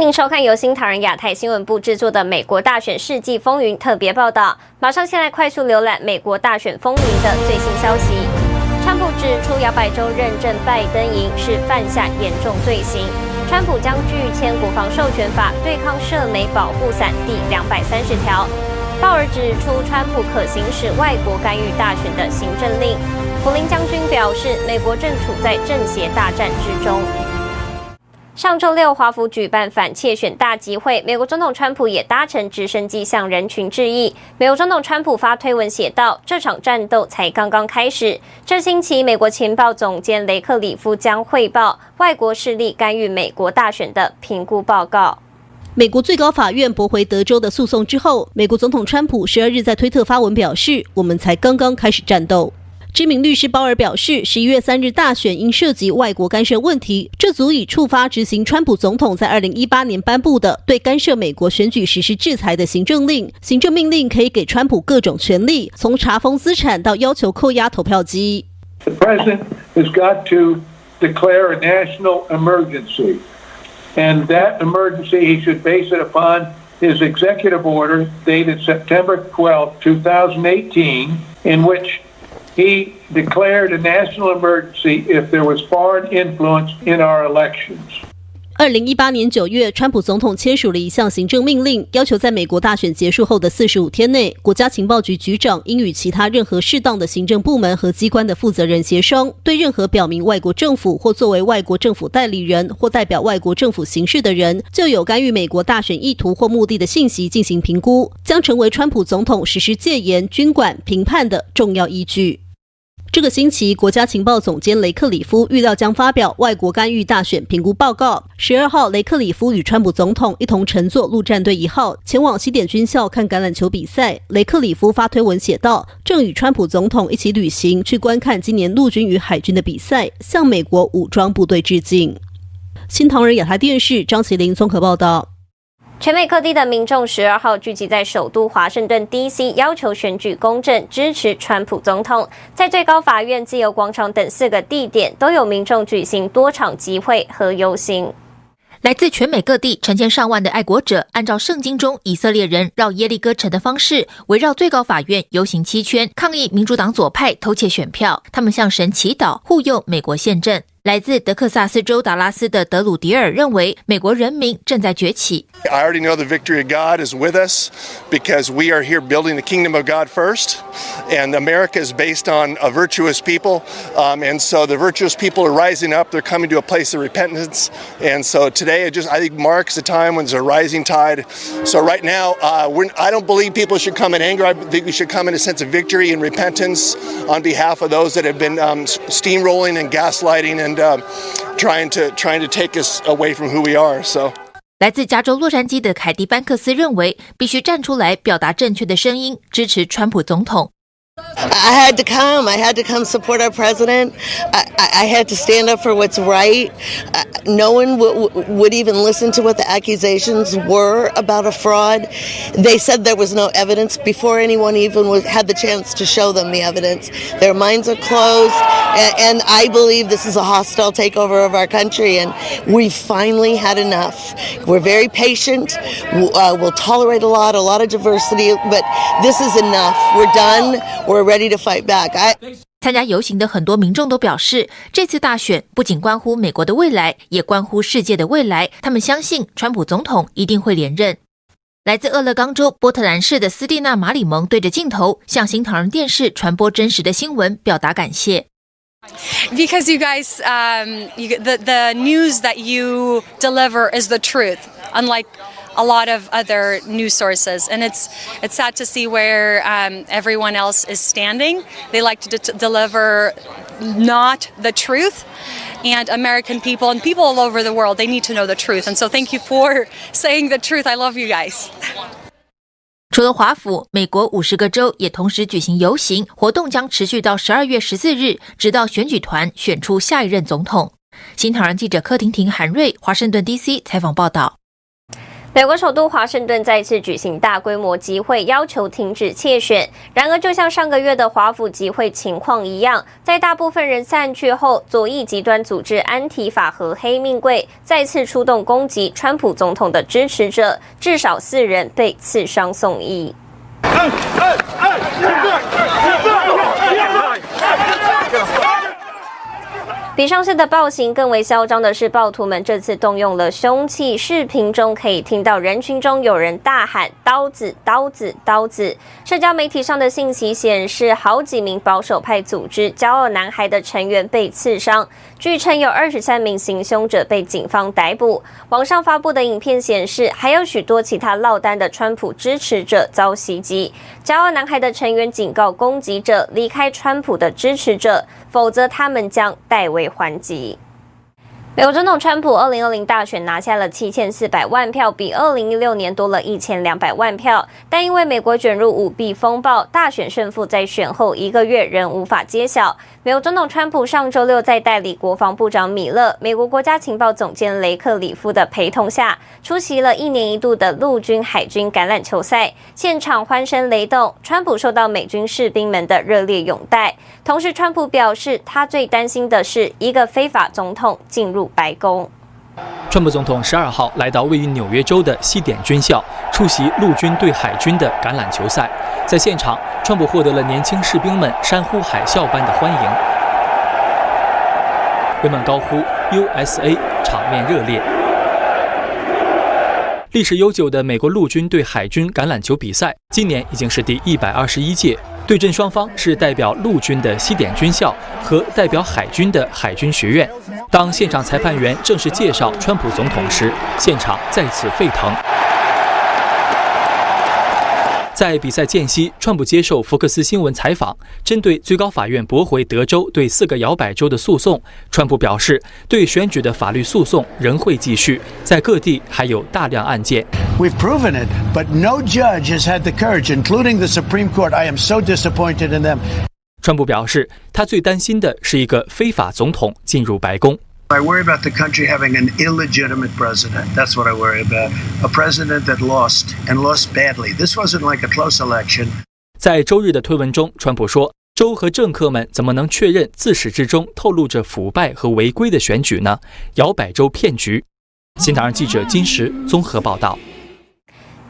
您收看由新唐人亚太新闻部制作的《美国大选世纪风云》特别报道。马上先来快速浏览美国大选风云的最新消息。川普指出，摇摆州认证拜登赢是犯下严重罪行。川普将拒签国防授权法，对抗射媒保护伞第两百三十条。鲍尔指出，川普可行使外国干预大选的行政令。普林将军表示，美国正处在政协大战之中。上周六，华府举办反窃选大集会，美国总统川普也搭乘直升机向人群致意。美国总统川普发推文写道：“这场战斗才刚刚开始。这星期，美国情报总监雷克里夫将汇报外国势力干预美国大选的评估报告。”美国最高法院驳回德州的诉讼之后，美国总统川普十二日在推特发文表示：“我们才刚刚开始战斗。”知名律师鲍尔表示，十一月三日大选因涉及外国干涉问题，这足以触发执行川普总统在二零一八年颁布的对干涉美国选举实施制裁的行政令。行政命令可以给川普各种权利，从查封资产到要求扣押投票机。The president has got to declare a national emergency, and that emergency he should base it upon his executive order dated September 12, 2018, in which He declared a national emergency if there was foreign influence in our elections. 二零一八年九月，川普总统签署了一项行政命令，要求在美国大选结束后的四十五天内，国家情报局局长应与其他任何适当的行政部门和机关的负责人协商，对任何表明外国政府或作为外国政府代理人或代表外国政府行事的人，就有干预美国大选意图或目的的信息进行评估，将成为川普总统实施戒严、军管、评判的重要依据。这个星期，国家情报总监雷克里夫预料将发表外国干预大选评估报告。十二号，雷克里夫与川普总统一同乘坐陆战队一号前往西点军校看橄榄球比赛。雷克里夫发推文写道：“正与川普总统一起旅行去观看今年陆军与海军的比赛，向美国武装部队致敬。”新唐人亚太电视张麒麟综合报道。全美各地的民众十二号聚集在首都华盛顿 D.C.，要求选举公正，支持川普总统。在最高法院、自由广场等四个地点，都有民众举行多场集会和游行。来自全美各地成千上万的爱国者，按照圣经中以色列人绕耶利哥城的方式，围绕最高法院游行七圈，抗议民主党左派偷窃选票。他们向神祈祷，护佑美国宪政。来自德克萨斯州达拉斯的德鲁迪尔认为，美国人民正在崛起。I already know the victory of God is with us because we are here building the kingdom of God first, and America is based on a virtuous people, um, and so the virtuous people are rising up. They're coming to a place of repentance, and so today it just I think marks a time when there's a rising tide. So right now, uh, we're, I don't believe people should come in anger. I think we should come in a sense of victory and repentance on behalf of those that have been um, steamrolling and gaslighting and and uh, trying to trying to take us away from who we are. So，来自加州洛杉矶的凯蒂班克斯认为，必须站出来表达正确的声音，支持川普总统。I had to come. I had to come support our president. I, I, had to stand up for what's right. No one w- would even listen to what the accusations were about a fraud. They said there was no evidence before anyone even was, had the chance to show them the evidence. Their minds are closed, and, and I believe this is a hostile takeover of our country, and we've finally had enough. We're very patient. Uh, we'll tolerate a lot, a lot of diversity, but this is enough. We're done. We're ready to fight back. I... 参加游行的很多民众都表示，这次大选不仅关乎美国的未来，也关乎世界的未来。他们相信川普总统一定会连任。来自俄勒冈州波特兰市的斯蒂娜·马里蒙对着镜头向新唐人电视传播真实的新闻，表达感谢。Because you guys, um, you, the the news that you deliver is the truth, unlike. a lot of other news sources, and it's it's sad to see where um, everyone else is standing. They like to deliver not the truth, and American people and people all over the world they need to know the truth. And so, thank you for saying the truth. I love you guys. 除了华府，美国五十个州也同时举行游行活动，将持续到十二月十四日，直到选举团选出下一任总统。新唐人记者柯婷婷、韩瑞，华盛顿 DC 采访报道。美国首都华盛顿再次举行大规模集会，要求停止窃选。然而，就像上个月的华府集会情况一样，在大部分人散去后，左翼极端组织安提法和黑命贵再次出动攻击川普总统的支持者，至少四人被刺伤送医。比上次的暴行更为嚣张的是，暴徒们这次动用了凶器。视频中可以听到人群中有人大喊“刀子，刀子，刀子”。社交媒体上的信息显示，好几名保守派组织“骄傲男孩”的成员被刺伤。据称，有二十三名行凶者被警方逮捕。网上发布的影片显示，还有许多其他落单的川普支持者遭袭击。“骄傲男孩”的成员警告攻击者离开川普的支持者，否则他们将代为还击。美国总统川普二零二零大选拿下了七千四百万票，比二零一六年多了一千两百万票。但因为美国卷入舞弊风暴，大选胜负在选后一个月仍无法揭晓。美国总统川普上周六在代理国防部长米勒、美国国家情报总监雷克里夫的陪同下，出席了一年一度的陆军海军橄榄球赛，现场欢声雷动。川普受到美军士兵们的热烈拥戴。同时，川普表示，他最担心的是一个非法总统进入白宫。川普总统十二号来到位于纽约州的西点军校，出席陆军对海军的橄榄球赛。在现场，川普获得了年轻士兵们山呼海啸般的欢迎，人们高呼 “USA”，场面热烈。历史悠久的美国陆军对海军橄榄球比赛，今年已经是第一百二十一届。对阵双方是代表陆军的西点军校和代表海军的海军学院。当现场裁判员正式介绍川普总统时，现场再次沸腾。在比赛间隙，川普接受福克斯新闻采访，针对最高法院驳回德州对四个摇摆州的诉讼，川普表示，对选举的法律诉讼仍会继续，在各地还有大量案件。We've proven it, but no judge has had the courage, including the Supreme Court. I am so disappointed in them. 川普表示，他最担心的是一个非法总统进入白宫。I worry about the country having an illegitimate president. That's what I worry about. A president that lost and lost badly. This wasn't like a close election. 在周日的推文中，川普说：“州和政客们怎么能确认自始至终透露着腐败和违规的选举呢？摇摆州骗局。”新唐人记者金石综合报道。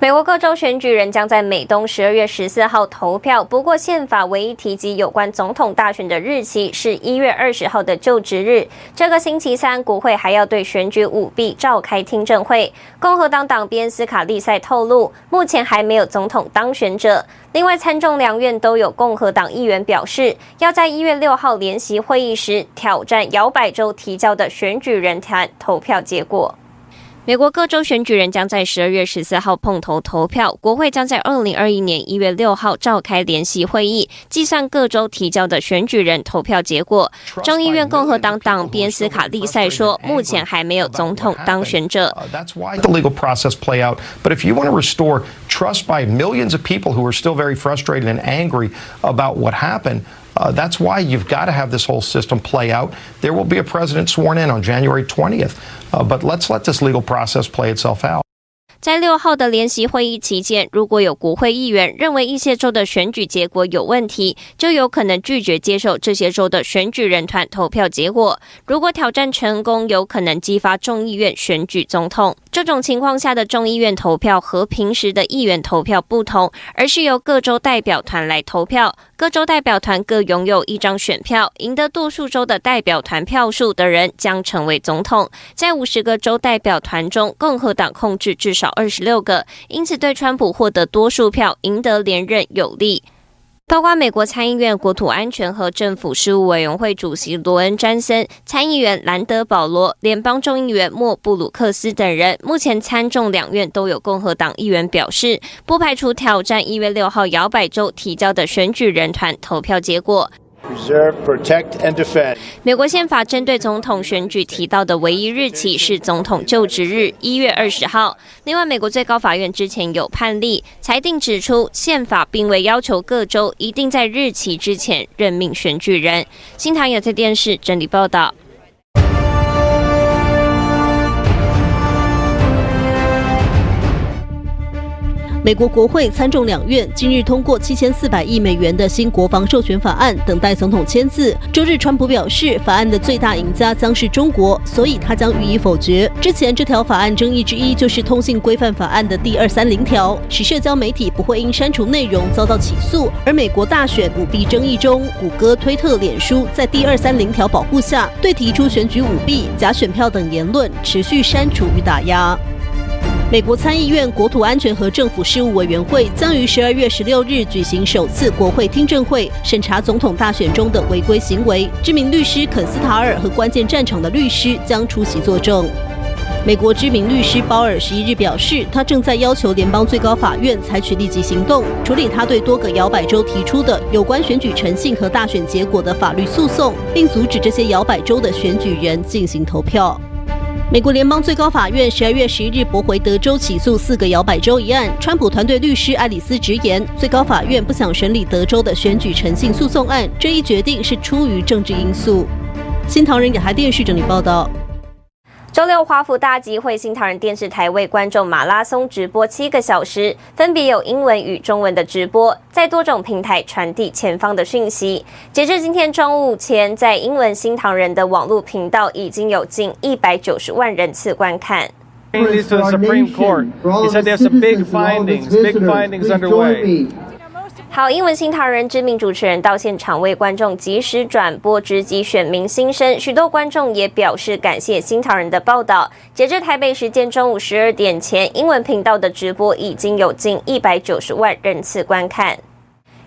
美国各州选举人将在美东十二月十四号投票。不过，宪法唯一提及有关总统大选的日期是一月二十号的就职日。这个星期三，国会还要对选举舞弊召开听证会。共和党党鞭斯卡利塞透露，目前还没有总统当选者。另外，参众两院都有共和党议员表示，要在一月六号联席会议时挑战摇摆州提交的选举人团投票结果。美国各州选举人将在十二月十四号碰头投票，国会将在二零二一年一月六号召开联席会议，计算各州提交的选举人投票结果。众议院共和党党鞭斯卡利塞说，目前还没有总统当选者。That's why the legal process play out. But if you want to restore trust by millions of people who are still very frustrated and angry about what happened. That's why you've got to have this whole system play out. There will be a president sworn in on January 20th, uh, but let's let this legal process play itself out. 在六号的联席会议期间，如果有国会议员认为一些州的选举结果有问题，就有可能拒绝接受这些州的选举人团投票结果。如果挑战成功，有可能激发众议院选举总统。这种情况下的众议院投票和平时的议员投票不同，而是由各州代表团来投票。各州代表团各拥有一张选票，赢得多数州的代表团票数的人将成为总统。在五十个州代表团中，共和党控制至少二十六个，因此对川普获得多数票、赢得连任有利。包括美国参议院国土安全和政府事务委员会主席罗恩·詹森、参议员兰德·保罗、联邦众议员莫·布鲁克斯等人，目前参众两院都有共和党议员表示，不排除挑战一月六号摇摆州提交的选举人团投票结果。美国宪法针对总统选举提到的唯一日期是总统就职日一月二十号。另外，美国最高法院之前有判例裁定指出，宪法并未要求各州一定在日期之前任命选举人。新唐有线电视整理报道。美国国会参众两院近日通过七千四百亿美元的新国防授权法案，等待总统签字。周日，川普表示，法案的最大赢家将是中国，所以他将予以否决。之前，这条法案争议之一就是通信规范法案的第二三零条，使社交媒体不会因删除内容遭到起诉。而美国大选舞弊争议中，谷歌、推特、脸书在第二三零条保护下，对提出选举舞弊、假选票等言论持续删除与打压。美国参议院国土安全和政府事务委员会将于十二月十六日举行首次国会听证会，审查总统大选中的违规行为。知名律师肯斯塔尔和关键战场的律师将出席作证。美国知名律师鲍尔十一日表示，他正在要求联邦最高法院采取立即行动，处理他对多个摇摆州提出的有关选举诚信和大选结果的法律诉讼，并阻止这些摇摆州的选举人进行投票。美国联邦最高法院十二月十一日驳回德州起诉四个摇摆州一案。川普团队律师爱丽丝直言，最高法院不想审理德州的选举诚信诉讼案，这一决定是出于政治因素。新唐人亚太电视整理报道。周六，华府大集会，新唐人电视台为观众马拉松直播七个小时，分别有英文与中文的直播，在多种平台传递前方的讯息。截至今天中午前，在英文新唐人的网络频道已经有近一百九十万人次观看。好，英文新唐人知名主持人到现场为观众及时转播直击选民心声，许多观众也表示感谢新唐人的报道。截至台北时间中午十二点前，英文频道的直播已经有近一百九十万人次观看。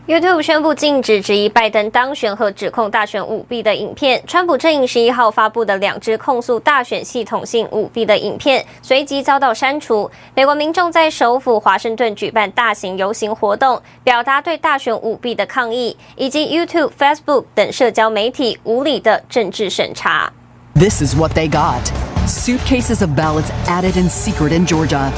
YouTube 宣布禁止质疑拜登当选和指控大选舞弊的影片。川普阵营十一号发布的两支控诉大选系统性舞弊的影片，随即遭到删除。美国民众在首府华盛顿举办大型游行活动，表达对大选舞弊的抗议，以及 YouTube、Facebook 等社交媒体无理的政治审查。This is what they got. Suitcases of ballots added in secret in Georgia.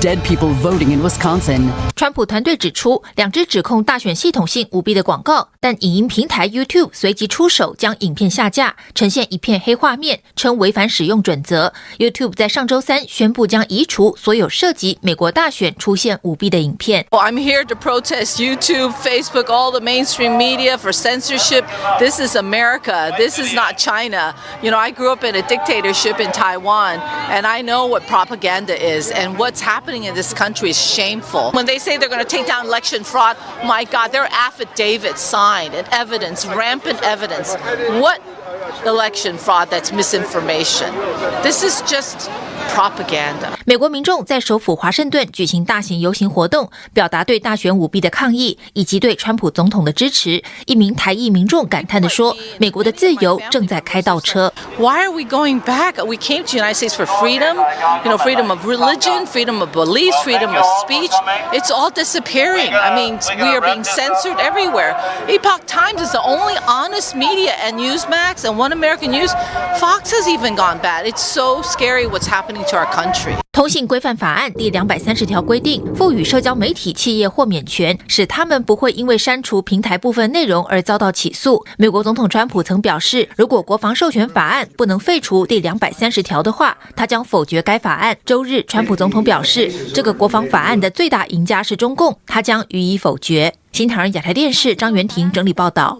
Dead people voting in Wisconsin. 川普团队指出，两支指控大选系统性舞弊的广告，但影音平台 YouTube 随即出手将影片下架，呈现一片黑画面，称违反使用准则。YouTube 在上周三宣布将移除所有涉及美国大选出现舞弊的影片。Well, I'm here to protest YouTube, Facebook, all the mainstream media for censorship. This is America. This is not China. You know, I grew up in a dictatorship in Taiwan, and I know what propaganda is and what's happening. happening in this country is shameful. When they say they're going to take down election fraud, my God, there are affidavits signed and evidence, rampant evidence. What election fraud that's misinformation? This is just propaganda. 美国民众在首府华盛顿举行大型游行活动，表达对大选舞弊的抗议以及对川普总统的支持。一名台裔民众感叹地说：“美国的自由正在开倒车。” Why are we going back? We came to the United States for freedom, you know, freedom of religion, freedom of belief, freedom of speech. It's all disappearing. I mean, we are being censored everywhere. Epoch Times is the only honest media, and Newsmax and One American News. Fox has even gone bad. It's so scary what's happening 通信规范法案第两百三十条规定，赋予社交媒体企业豁免权，使他们不会因为删除平台部分内容而遭到起诉。美国总统川普曾表示，如果国防授权法案不能废除第两百三十条的话，他将否决该法案。周日，川普总统表示，这个国防法案的最大赢家是中共，他将予以否决。新唐人亚太电视张元婷整理报道。